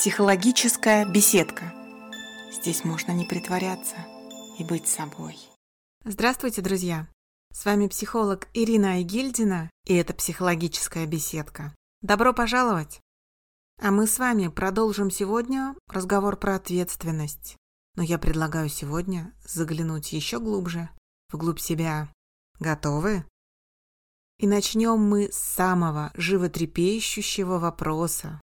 Психологическая беседка. Здесь можно не притворяться и быть собой. Здравствуйте, друзья! С вами психолог Ирина Айгильдина, и это «Психологическая беседка». Добро пожаловать! А мы с вами продолжим сегодня разговор про ответственность. Но я предлагаю сегодня заглянуть еще глубже, вглубь себя. Готовы? И начнем мы с самого животрепещущего вопроса.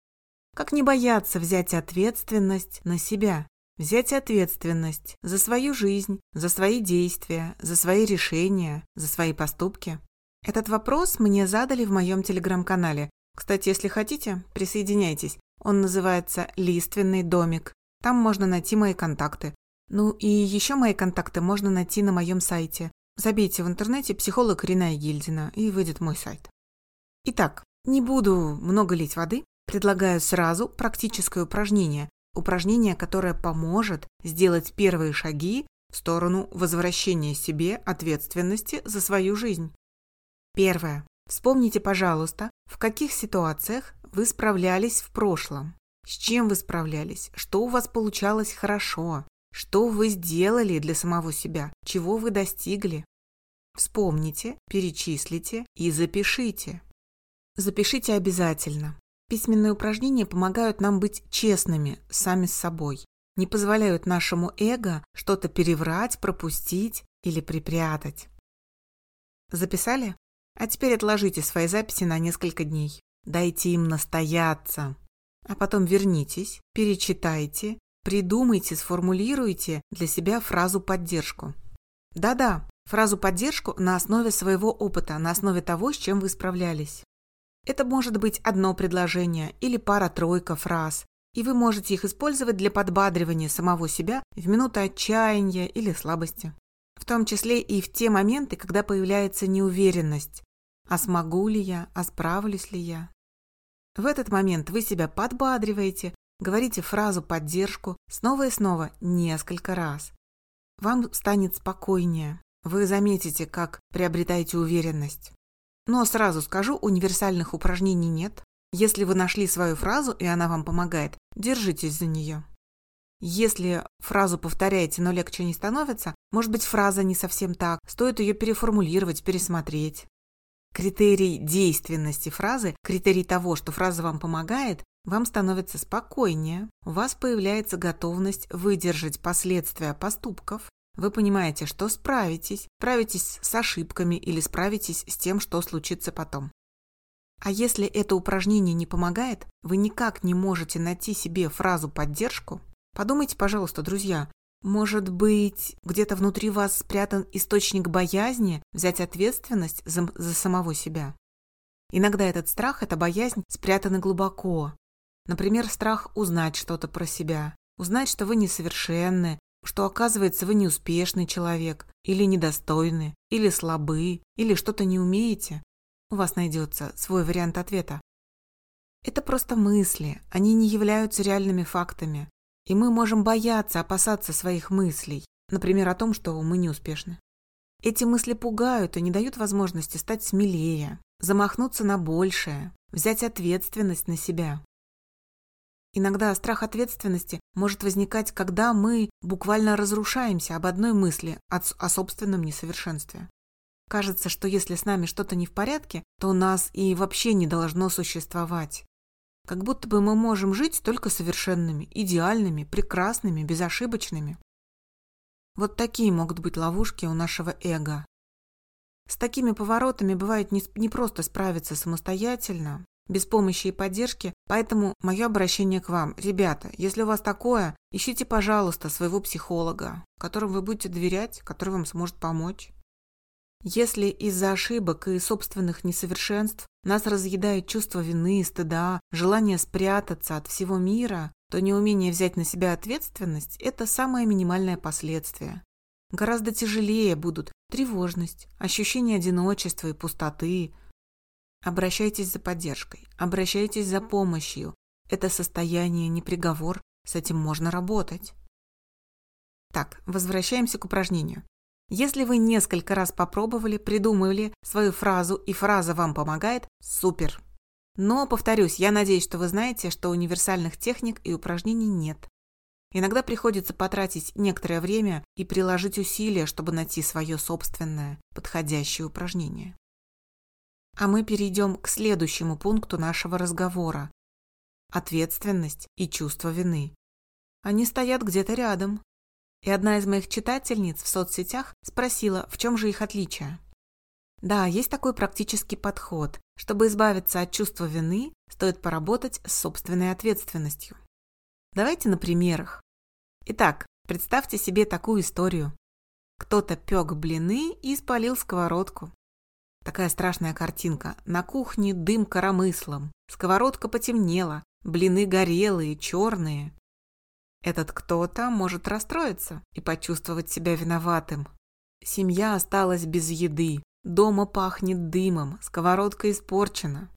Как не бояться взять ответственность на себя? Взять ответственность за свою жизнь, за свои действия, за свои решения, за свои поступки? Этот вопрос мне задали в моем телеграм-канале. Кстати, если хотите, присоединяйтесь. Он называется «Лиственный домик». Там можно найти мои контакты. Ну и еще мои контакты можно найти на моем сайте. Забейте в интернете «Психолог Рина Гильдина» и выйдет мой сайт. Итак, не буду много лить воды, Предлагаю сразу практическое упражнение, упражнение, которое поможет сделать первые шаги в сторону возвращения себе ответственности за свою жизнь. Первое. Вспомните, пожалуйста, в каких ситуациях вы справлялись в прошлом. С чем вы справлялись? Что у вас получалось хорошо? Что вы сделали для самого себя? Чего вы достигли? Вспомните, перечислите и запишите. Запишите обязательно. Письменные упражнения помогают нам быть честными сами с собой, не позволяют нашему эго что-то переврать, пропустить или припрятать. Записали? А теперь отложите свои записи на несколько дней. Дайте им настояться. А потом вернитесь, перечитайте, придумайте, сформулируйте для себя фразу поддержку. Да-да, фразу поддержку на основе своего опыта, на основе того, с чем вы справлялись. Это может быть одно предложение или пара-тройка фраз, и вы можете их использовать для подбадривания самого себя в минуты отчаяния или слабости. В том числе и в те моменты, когда появляется неуверенность. А смогу ли я, а справлюсь ли я? В этот момент вы себя подбадриваете, говорите фразу поддержку снова и снова несколько раз. Вам станет спокойнее. Вы заметите, как приобретаете уверенность. Но сразу скажу, универсальных упражнений нет. Если вы нашли свою фразу, и она вам помогает, держитесь за нее. Если фразу повторяете, но легче не становится, может быть фраза не совсем так, стоит ее переформулировать, пересмотреть. Критерий действенности фразы, критерий того, что фраза вам помогает, вам становится спокойнее, у вас появляется готовность выдержать последствия поступков, вы понимаете, что справитесь, справитесь с ошибками или справитесь с тем, что случится потом. А если это упражнение не помогает, вы никак не можете найти себе фразу поддержку, подумайте, пожалуйста, друзья, может быть, где-то внутри вас спрятан источник боязни взять ответственность за, за самого себя. Иногда этот страх, эта боязнь спрятаны глубоко. Например, страх узнать что-то про себя, узнать, что вы несовершенны, что оказывается вы неуспешный человек, или недостойны, или слабы, или что-то не умеете, у вас найдется свой вариант ответа. Это просто мысли, они не являются реальными фактами, и мы можем бояться, опасаться своих мыслей, например, о том, что мы неуспешны. Эти мысли пугают и не дают возможности стать смелее, замахнуться на большее, взять ответственность на себя. Иногда страх ответственности может возникать, когда мы буквально разрушаемся об одной мысли о собственном несовершенстве. Кажется, что если с нами что-то не в порядке, то нас и вообще не должно существовать. Как будто бы мы можем жить только совершенными, идеальными, прекрасными, безошибочными. Вот такие могут быть ловушки у нашего эго. С такими поворотами бывает не, не просто справиться самостоятельно, без помощи и поддержки, поэтому мое обращение к вам. Ребята, если у вас такое, ищите, пожалуйста, своего психолога, которому вы будете доверять, который вам сможет помочь. Если из-за ошибок и собственных несовершенств нас разъедает чувство вины, стыда, желание спрятаться от всего мира, то неумение взять на себя ответственность – это самое минимальное последствие. Гораздо тяжелее будут тревожность, ощущение одиночества и пустоты, Обращайтесь за поддержкой, обращайтесь за помощью. Это состояние не приговор, с этим можно работать. Так, возвращаемся к упражнению. Если вы несколько раз попробовали, придумали свою фразу и фраза вам помогает, супер. Но, повторюсь, я надеюсь, что вы знаете, что универсальных техник и упражнений нет. Иногда приходится потратить некоторое время и приложить усилия, чтобы найти свое собственное, подходящее упражнение. А мы перейдем к следующему пункту нашего разговора. Ответственность и чувство вины. Они стоят где-то рядом. И одна из моих читательниц в соцсетях спросила, в чем же их отличие. Да, есть такой практический подход. Чтобы избавиться от чувства вины, стоит поработать с собственной ответственностью. Давайте на примерах. Итак, представьте себе такую историю. Кто-то пек блины и спалил сковородку. Такая страшная картинка. На кухне дым коромыслом, сковородка потемнела, блины горелые, черные. Этот кто-то может расстроиться и почувствовать себя виноватым. Семья осталась без еды, дома пахнет дымом, сковородка испорчена.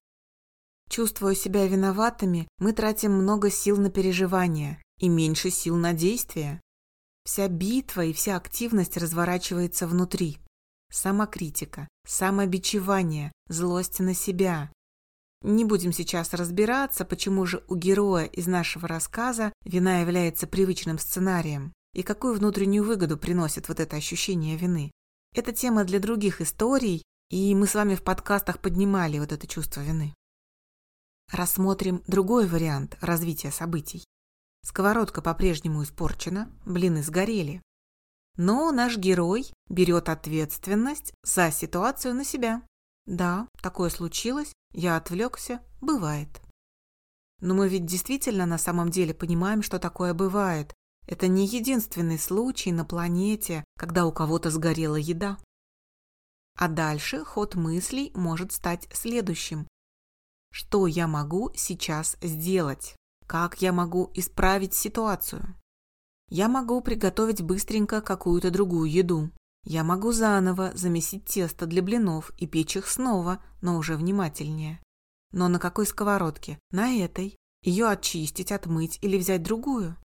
Чувствуя себя виноватыми, мы тратим много сил на переживания и меньше сил на действия. Вся битва и вся активность разворачивается внутри. Самокритика, самобичевание, злость на себя. Не будем сейчас разбираться, почему же у героя из нашего рассказа вина является привычным сценарием и какую внутреннюю выгоду приносит вот это ощущение вины. Это тема для других историй, и мы с вами в подкастах поднимали вот это чувство вины. Рассмотрим другой вариант развития событий. Сковородка по-прежнему испорчена, блины сгорели. Но наш герой берет ответственность за ситуацию на себя. Да, такое случилось, я отвлекся, бывает. Но мы ведь действительно на самом деле понимаем, что такое бывает. Это не единственный случай на планете, когда у кого-то сгорела еда. А дальше ход мыслей может стать следующим. Что я могу сейчас сделать? Как я могу исправить ситуацию? Я могу приготовить быстренько какую-то другую еду. Я могу заново замесить тесто для блинов и печь их снова, но уже внимательнее. Но на какой сковородке? На этой. Ее очистить, отмыть или взять другую?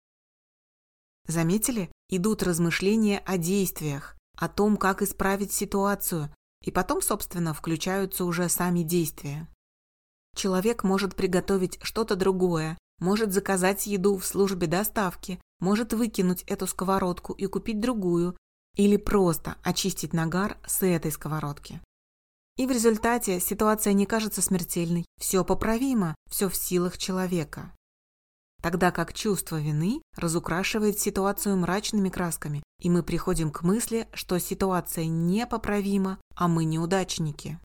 Заметили? Идут размышления о действиях, о том, как исправить ситуацию, и потом, собственно, включаются уже сами действия. Человек может приготовить что-то другое, может заказать еду в службе доставки, может выкинуть эту сковородку и купить другую, или просто очистить нагар с этой сковородки. И в результате ситуация не кажется смертельной, все поправимо, все в силах человека. Тогда как чувство вины разукрашивает ситуацию мрачными красками, и мы приходим к мысли, что ситуация непоправима, а мы неудачники.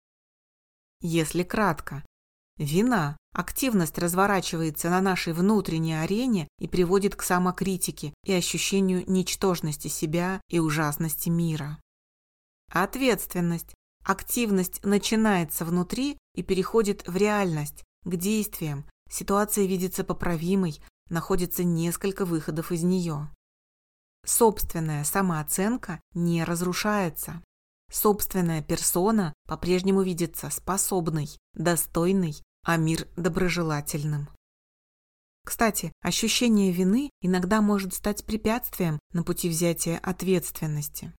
Если кратко, Вина. Активность разворачивается на нашей внутренней арене и приводит к самокритике и ощущению ничтожности себя и ужасности мира. Ответственность. Активность начинается внутри и переходит в реальность, к действиям. Ситуация видится поправимой, находится несколько выходов из нее. Собственная самооценка не разрушается. Собственная персона по-прежнему видится способной, достойной, а мир доброжелательным. Кстати, ощущение вины иногда может стать препятствием на пути взятия ответственности.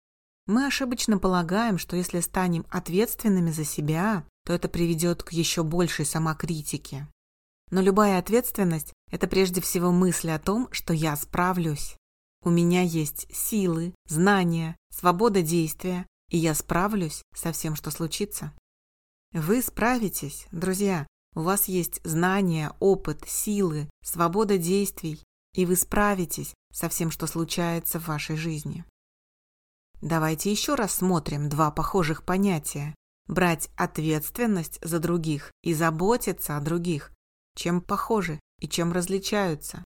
Мы ошибочно полагаем, что если станем ответственными за себя, то это приведет к еще большей самокритике. Но любая ответственность – это прежде всего мысль о том, что я справлюсь. У меня есть силы, знания, свобода действия, и я справлюсь со всем, что случится. Вы справитесь, друзья. У вас есть знания, опыт, силы, свобода действий, и вы справитесь со всем, что случается в вашей жизни. Давайте еще раз смотрим два похожих понятия. Брать ответственность за других и заботиться о других. Чем похожи и чем различаются?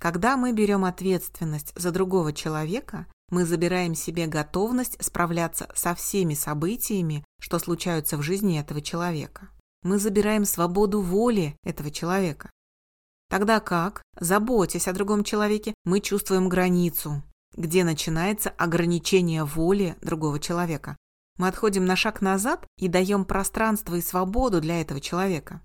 Когда мы берем ответственность за другого человека, мы забираем себе готовность справляться со всеми событиями, что случаются в жизни этого человека. Мы забираем свободу воли этого человека. Тогда как, заботясь о другом человеке, мы чувствуем границу, где начинается ограничение воли другого человека. Мы отходим на шаг назад и даем пространство и свободу для этого человека.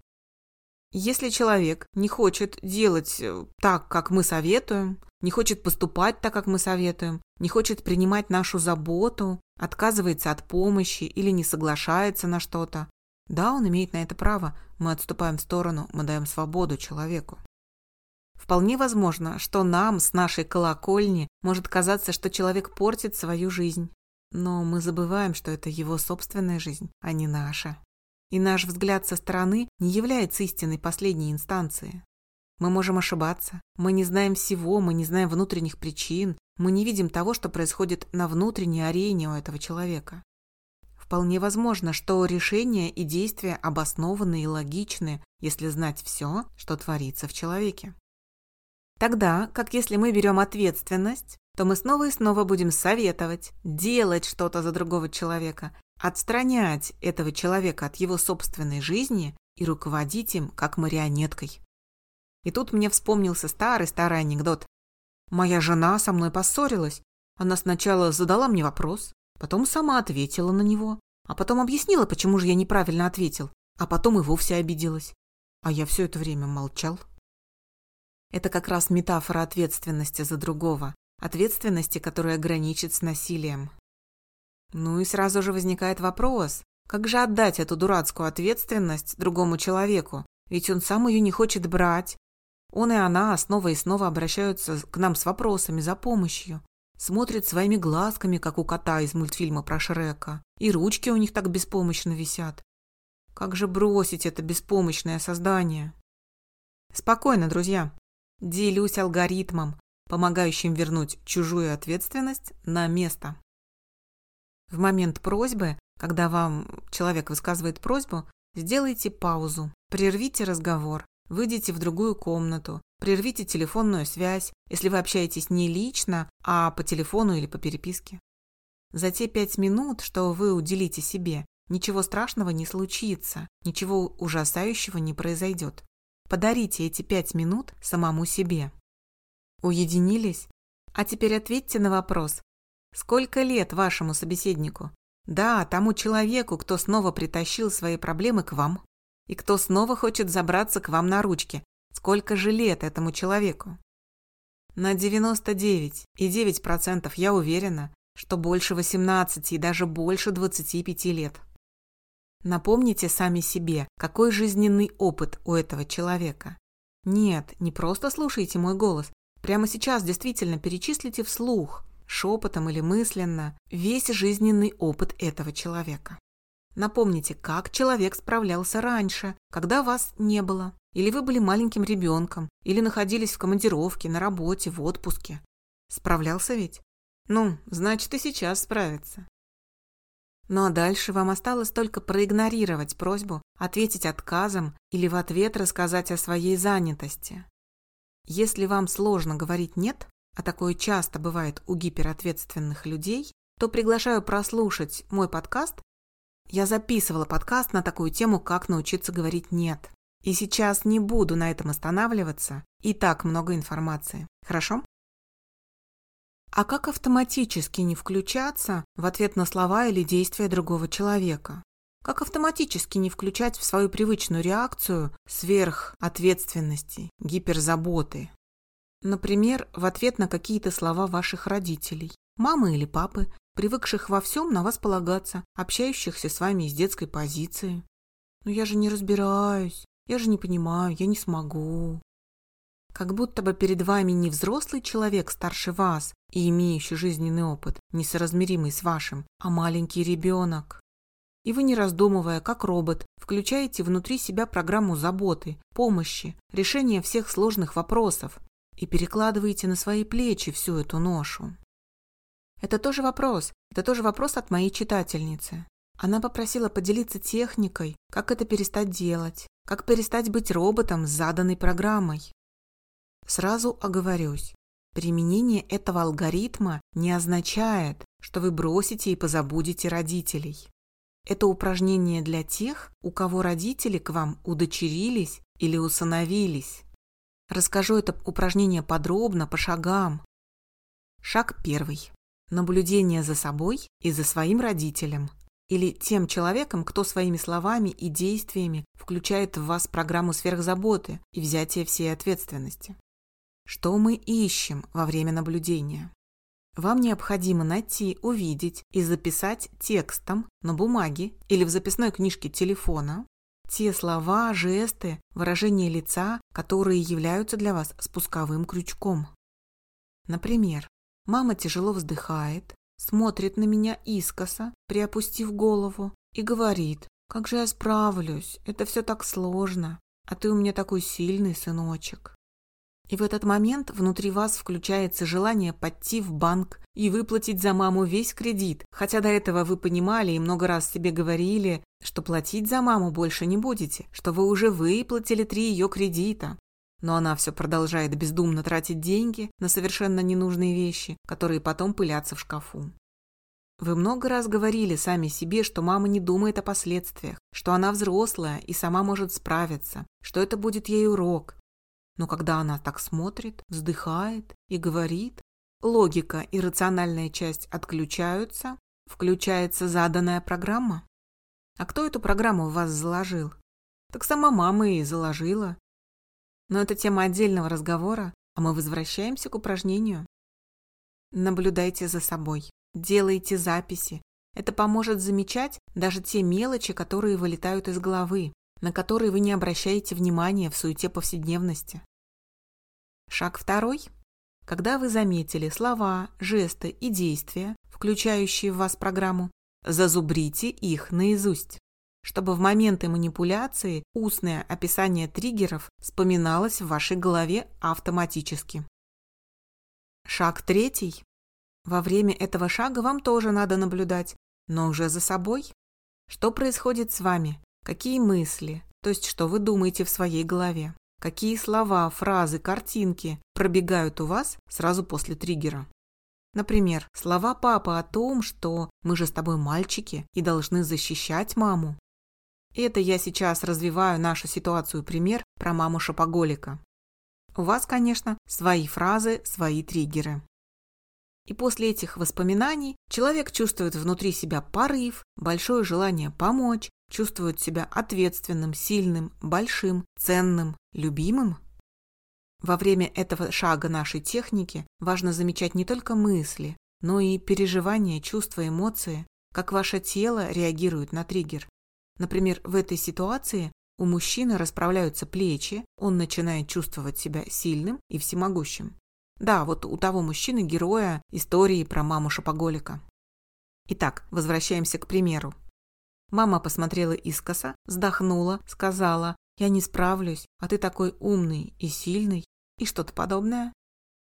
Если человек не хочет делать э, так, как мы советуем, не хочет поступать так, как мы советуем, не хочет принимать нашу заботу, отказывается от помощи или не соглашается на что-то, Да, он имеет на это право. Мы отступаем в сторону, мы даем свободу человеку. Вполне возможно, что нам с нашей колокольни может казаться, что человек портит свою жизнь. Но мы забываем, что это его собственная жизнь, а не наша. И наш взгляд со стороны не является истинной последней инстанцией. Мы можем ошибаться, мы не знаем всего, мы не знаем внутренних причин, мы не видим того, что происходит на внутренней арене у этого человека. Вполне возможно, что решения и действия обоснованы и логичны, если знать все, что творится в человеке. Тогда, как если мы берем ответственность, то мы снова и снова будем советовать, делать что-то за другого человека, отстранять этого человека от его собственной жизни и руководить им как марионеткой. И тут мне вспомнился старый-старый анекдот. Моя жена со мной поссорилась. Она сначала задала мне вопрос, потом сама ответила на него, а потом объяснила, почему же я неправильно ответил, а потом и вовсе обиделась. А я все это время молчал. Это как раз метафора ответственности за другого, ответственности, которая граничит с насилием. Ну и сразу же возникает вопрос, как же отдать эту дурацкую ответственность другому человеку, ведь он сам ее не хочет брать. Он и она снова и снова обращаются к нам с вопросами за помощью, смотрят своими глазками, как у кота из мультфильма про Шрека, и ручки у них так беспомощно висят. Как же бросить это беспомощное создание? Спокойно, друзья. Делюсь алгоритмом, помогающим вернуть чужую ответственность на место. В момент просьбы, когда вам человек высказывает просьбу, сделайте паузу, прервите разговор, выйдите в другую комнату, прервите телефонную связь, если вы общаетесь не лично, а по телефону или по переписке. За те пять минут, что вы уделите себе, ничего страшного не случится, ничего ужасающего не произойдет. Подарите эти пять минут самому себе. Уединились? А теперь ответьте на вопрос. Сколько лет вашему собеседнику? Да, тому человеку, кто снова притащил свои проблемы к вам. И кто снова хочет забраться к вам на ручки. Сколько же лет этому человеку? На 99,9% я уверена, что больше 18 и даже больше 25 лет. Напомните сами себе, какой жизненный опыт у этого человека. Нет, не просто слушайте мой голос. Прямо сейчас действительно перечислите вслух, шепотом или мысленно, весь жизненный опыт этого человека. Напомните, как человек справлялся раньше, когда вас не было. Или вы были маленьким ребенком, или находились в командировке, на работе, в отпуске. Справлялся ведь? Ну, значит и сейчас справится. Ну а дальше вам осталось только проигнорировать просьбу, ответить отказом или в ответ рассказать о своей занятости. Если вам сложно говорить «нет», а такое часто бывает у гиперответственных людей, то приглашаю прослушать мой подкаст. Я записывала подкаст на такую тему, как научиться говорить «нет». И сейчас не буду на этом останавливаться, и так много информации. Хорошо? А как автоматически не включаться в ответ на слова или действия другого человека? Как автоматически не включать в свою привычную реакцию сверхответственности, гиперзаботы? Например, в ответ на какие-то слова ваших родителей, мамы или папы, привыкших во всем на вас полагаться, общающихся с вами из детской позиции. «Ну я же не разбираюсь, я же не понимаю, я не смогу». Как будто бы перед вами не взрослый человек старше вас и имеющий жизненный опыт, несоразмеримый с вашим, а маленький ребенок. И вы, не раздумывая, как робот, включаете внутри себя программу заботы, помощи, решения всех сложных вопросов и перекладываете на свои плечи всю эту ношу. Это тоже вопрос, это тоже вопрос от моей читательницы. Она попросила поделиться техникой, как это перестать делать, как перестать быть роботом с заданной программой. Сразу оговорюсь, применение этого алгоритма не означает, что вы бросите и позабудете родителей. Это упражнение для тех, у кого родители к вам удочерились или усыновились. Расскажу это упражнение подробно, по шагам. Шаг первый. Наблюдение за собой и за своим родителем. Или тем человеком, кто своими словами и действиями включает в вас программу сверхзаботы и взятие всей ответственности. Что мы ищем во время наблюдения? Вам необходимо найти, увидеть и записать текстом на бумаге или в записной книжке телефона те слова, жесты, выражения лица, которые являются для вас спусковым крючком. Например, мама тяжело вздыхает, смотрит на меня искоса, приопустив голову, и говорит, как же я справлюсь, это все так сложно, а ты у меня такой сильный, сыночек. И в этот момент внутри вас включается желание пойти в банк и выплатить за маму весь кредит, хотя до этого вы понимали и много раз себе говорили, что платить за маму больше не будете, что вы уже выплатили три ее кредита. Но она все продолжает бездумно тратить деньги на совершенно ненужные вещи, которые потом пылятся в шкафу. Вы много раз говорили сами себе, что мама не думает о последствиях, что она взрослая и сама может справиться, что это будет ей урок, но когда она так смотрит, вздыхает и говорит, логика и рациональная часть отключаются, включается заданная программа. А кто эту программу в вас заложил? Так сама мама и заложила. Но это тема отдельного разговора, а мы возвращаемся к упражнению. Наблюдайте за собой, делайте записи. Это поможет замечать даже те мелочи, которые вылетают из головы, на которые вы не обращаете внимания в суете повседневности. Шаг второй. Когда вы заметили слова, жесты и действия, включающие в вас программу, зазубрите их наизусть, чтобы в моменты манипуляции устное описание триггеров вспоминалось в вашей голове автоматически. Шаг третий. Во время этого шага вам тоже надо наблюдать, но уже за собой. Что происходит с вами? Какие мысли, то есть что вы думаете в своей голове? Какие слова, фразы, картинки пробегают у вас сразу после триггера? Например, слова папы о том, что мы же с тобой мальчики и должны защищать маму. Это я сейчас развиваю нашу ситуацию пример про маму шопоголика. У вас, конечно, свои фразы, свои триггеры. И после этих воспоминаний человек чувствует внутри себя порыв, большое желание помочь, чувствует себя ответственным, сильным, большим, ценным, любимым? Во время этого шага нашей техники важно замечать не только мысли, но и переживания, чувства, эмоции, как ваше тело реагирует на триггер. Например, в этой ситуации у мужчины расправляются плечи, он начинает чувствовать себя сильным и всемогущим. Да, вот у того мужчины-героя истории про маму шопоголика. Итак, возвращаемся к примеру. Мама посмотрела искоса, вздохнула, сказала «Я не справлюсь, а ты такой умный и сильный» и что-то подобное.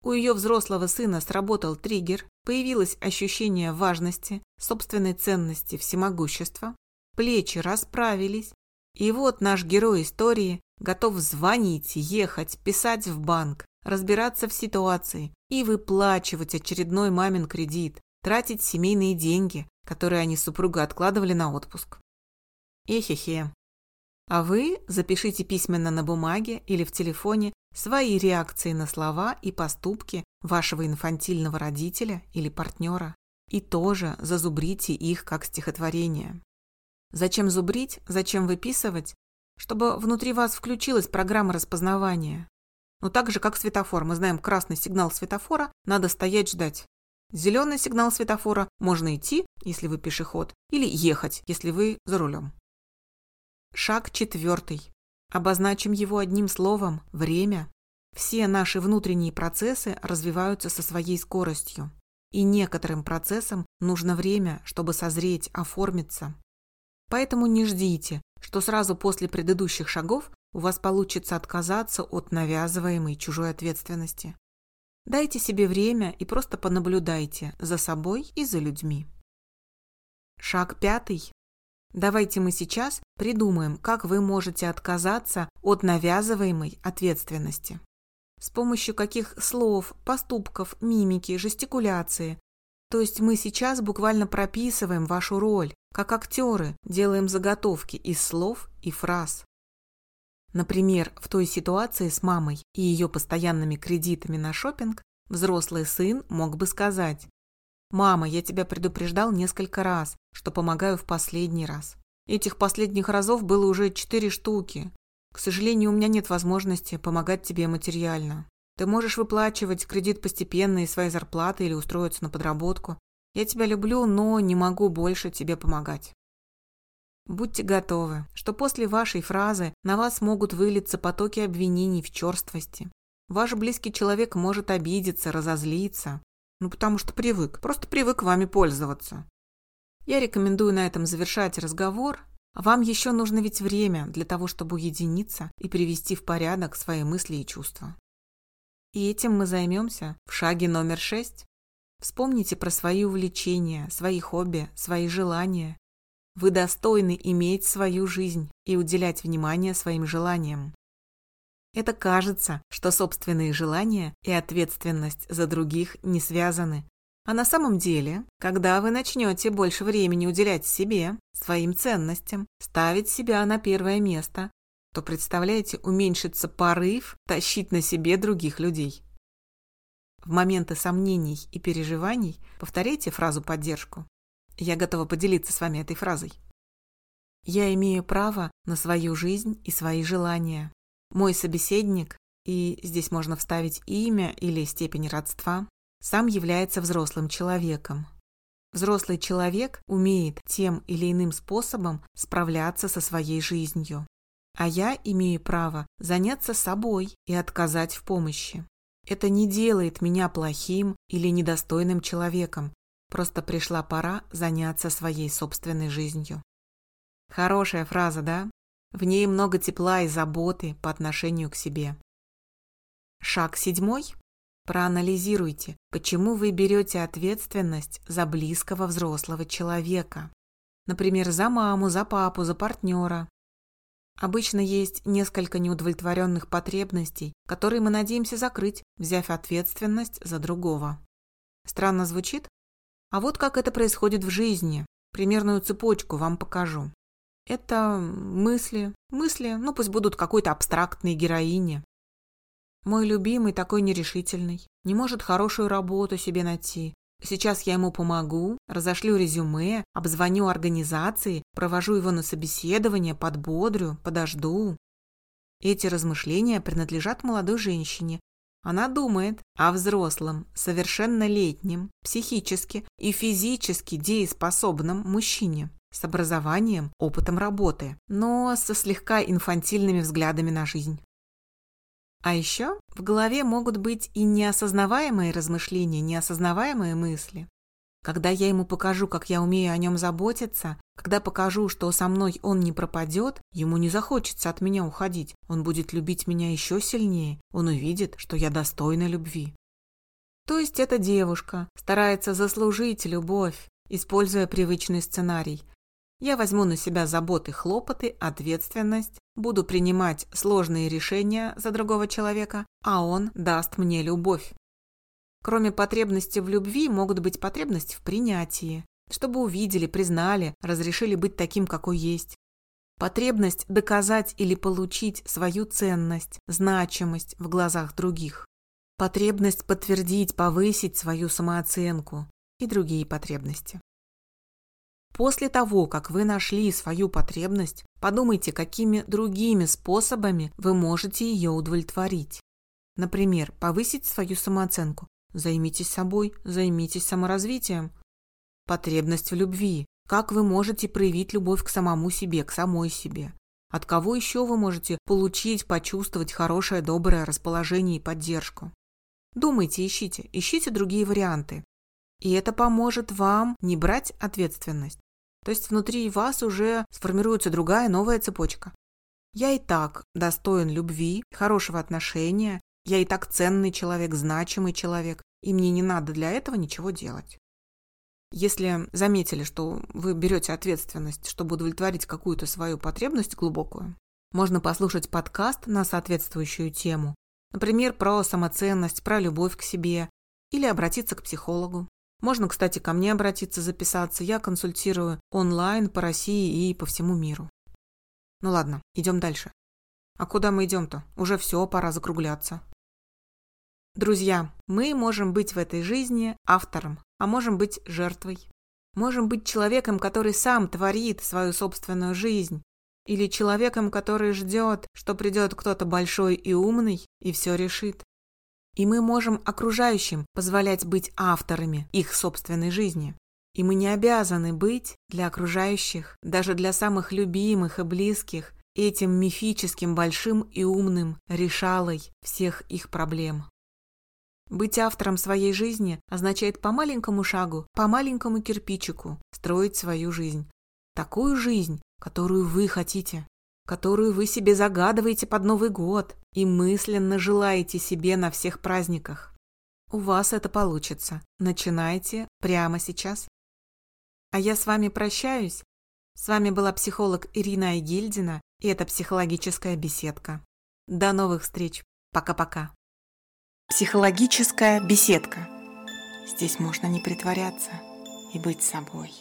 У ее взрослого сына сработал триггер, появилось ощущение важности, собственной ценности, всемогущества, плечи расправились, и вот наш герой истории готов звонить, ехать, писать в банк, разбираться в ситуации и выплачивать очередной мамин кредит, тратить семейные деньги, которые они с супругой откладывали на отпуск. Эхе-хе. А вы запишите письменно на бумаге или в телефоне свои реакции на слова и поступки вашего инфантильного родителя или партнера и тоже зазубрите их как стихотворение. Зачем зубрить, зачем выписывать? Чтобы внутри вас включилась программа распознавания. Но так же, как светофор, мы знаем красный сигнал светофора, надо стоять ждать. Зеленый сигнал светофора можно идти, если вы пешеход, или ехать, если вы за рулем. Шаг четвертый. Обозначим его одним словом – время. Все наши внутренние процессы развиваются со своей скоростью. И некоторым процессам нужно время, чтобы созреть, оформиться. Поэтому не ждите, что сразу после предыдущих шагов у вас получится отказаться от навязываемой чужой ответственности. Дайте себе время и просто понаблюдайте за собой и за людьми. Шаг пятый. Давайте мы сейчас придумаем, как вы можете отказаться от навязываемой ответственности. С помощью каких слов, поступков, мимики, жестикуляции. То есть мы сейчас буквально прописываем вашу роль, как актеры делаем заготовки из слов и фраз. Например, в той ситуации с мамой и ее постоянными кредитами на шопинг взрослый сын мог бы сказать «Мама, я тебя предупреждал несколько раз, что помогаю в последний раз. Этих последних разов было уже четыре штуки. К сожалению, у меня нет возможности помогать тебе материально. Ты можешь выплачивать кредит постепенно из своей зарплаты или устроиться на подработку. Я тебя люблю, но не могу больше тебе помогать. Будьте готовы, что после вашей фразы на вас могут вылиться потоки обвинений в черствости. Ваш близкий человек может обидеться, разозлиться, ну потому что привык, просто привык вами пользоваться. Я рекомендую на этом завершать разговор, вам еще нужно ведь время для того, чтобы уединиться и привести в порядок свои мысли и чувства. И этим мы займемся в шаге номер шесть. Вспомните про свои увлечения, свои хобби, свои желания вы достойны иметь свою жизнь и уделять внимание своим желаниям. Это кажется, что собственные желания и ответственность за других не связаны. А на самом деле, когда вы начнете больше времени уделять себе, своим ценностям, ставить себя на первое место, то, представляете, уменьшится порыв тащить на себе других людей. В моменты сомнений и переживаний повторяйте фразу поддержку. Я готова поделиться с вами этой фразой. Я имею право на свою жизнь и свои желания. Мой собеседник, и здесь можно вставить имя или степень родства, сам является взрослым человеком. Взрослый человек умеет тем или иным способом справляться со своей жизнью. А я имею право заняться собой и отказать в помощи. Это не делает меня плохим или недостойным человеком, Просто пришла пора заняться своей собственной жизнью. Хорошая фраза, да? В ней много тепла и заботы по отношению к себе. Шаг седьмой. Проанализируйте, почему вы берете ответственность за близкого взрослого человека. Например, за маму, за папу, за партнера. Обычно есть несколько неудовлетворенных потребностей, которые мы надеемся закрыть, взяв ответственность за другого. Странно звучит? А вот как это происходит в жизни. Примерную цепочку вам покажу. Это мысли, мысли, ну пусть будут какой-то абстрактной героини. Мой любимый такой нерешительный, не может хорошую работу себе найти. Сейчас я ему помогу, разошлю резюме, обзвоню организации, провожу его на собеседование, подбодрю, подожду. Эти размышления принадлежат молодой женщине, она думает о взрослом, совершеннолетнем, психически и физически дееспособном мужчине с образованием, опытом работы, но со слегка инфантильными взглядами на жизнь. А еще в голове могут быть и неосознаваемые размышления, неосознаваемые мысли. Когда я ему покажу, как я умею о нем заботиться, когда покажу, что со мной он не пропадет, ему не захочется от меня уходить. Он будет любить меня еще сильнее. Он увидит, что я достойна любви. То есть эта девушка старается заслужить любовь, используя привычный сценарий. Я возьму на себя заботы, хлопоты, ответственность, буду принимать сложные решения за другого человека, а он даст мне любовь. Кроме потребности в любви, могут быть потребности в принятии, чтобы увидели, признали, разрешили быть таким, какой есть. Потребность доказать или получить свою ценность, значимость в глазах других. Потребность подтвердить, повысить свою самооценку и другие потребности. После того, как вы нашли свою потребность, подумайте, какими другими способами вы можете ее удовлетворить. Например, повысить свою самооценку, Займитесь собой, займитесь саморазвитием. Потребность в любви. Как вы можете проявить любовь к самому себе, к самой себе? От кого еще вы можете получить, почувствовать хорошее, доброе расположение и поддержку? Думайте, ищите, ищите другие варианты. И это поможет вам не брать ответственность. То есть внутри вас уже сформируется другая новая цепочка. Я и так достоин любви, хорошего отношения, я и так ценный человек, значимый человек, и мне не надо для этого ничего делать. Если заметили, что вы берете ответственность, чтобы удовлетворить какую-то свою потребность глубокую, можно послушать подкаст на соответствующую тему, например, про самоценность, про любовь к себе, или обратиться к психологу. Можно, кстати, ко мне обратиться, записаться. Я консультирую онлайн по России и по всему миру. Ну ладно, идем дальше. А куда мы идем-то? Уже все, пора закругляться. Друзья, мы можем быть в этой жизни автором, а можем быть жертвой. Можем быть человеком, который сам творит свою собственную жизнь, или человеком, который ждет, что придет кто-то большой и умный и все решит. И мы можем окружающим позволять быть авторами их собственной жизни. И мы не обязаны быть для окружающих, даже для самых любимых и близких, этим мифическим большим и умным решалой всех их проблем. Быть автором своей жизни означает по маленькому шагу, по маленькому кирпичику строить свою жизнь. Такую жизнь, которую вы хотите, которую вы себе загадываете под Новый год и мысленно желаете себе на всех праздниках. У вас это получится. Начинайте прямо сейчас. А я с вами прощаюсь. С вами была психолог Ирина Айгильдина, и это психологическая беседка. До новых встреч. Пока-пока. Психологическая беседка. Здесь можно не притворяться и быть собой.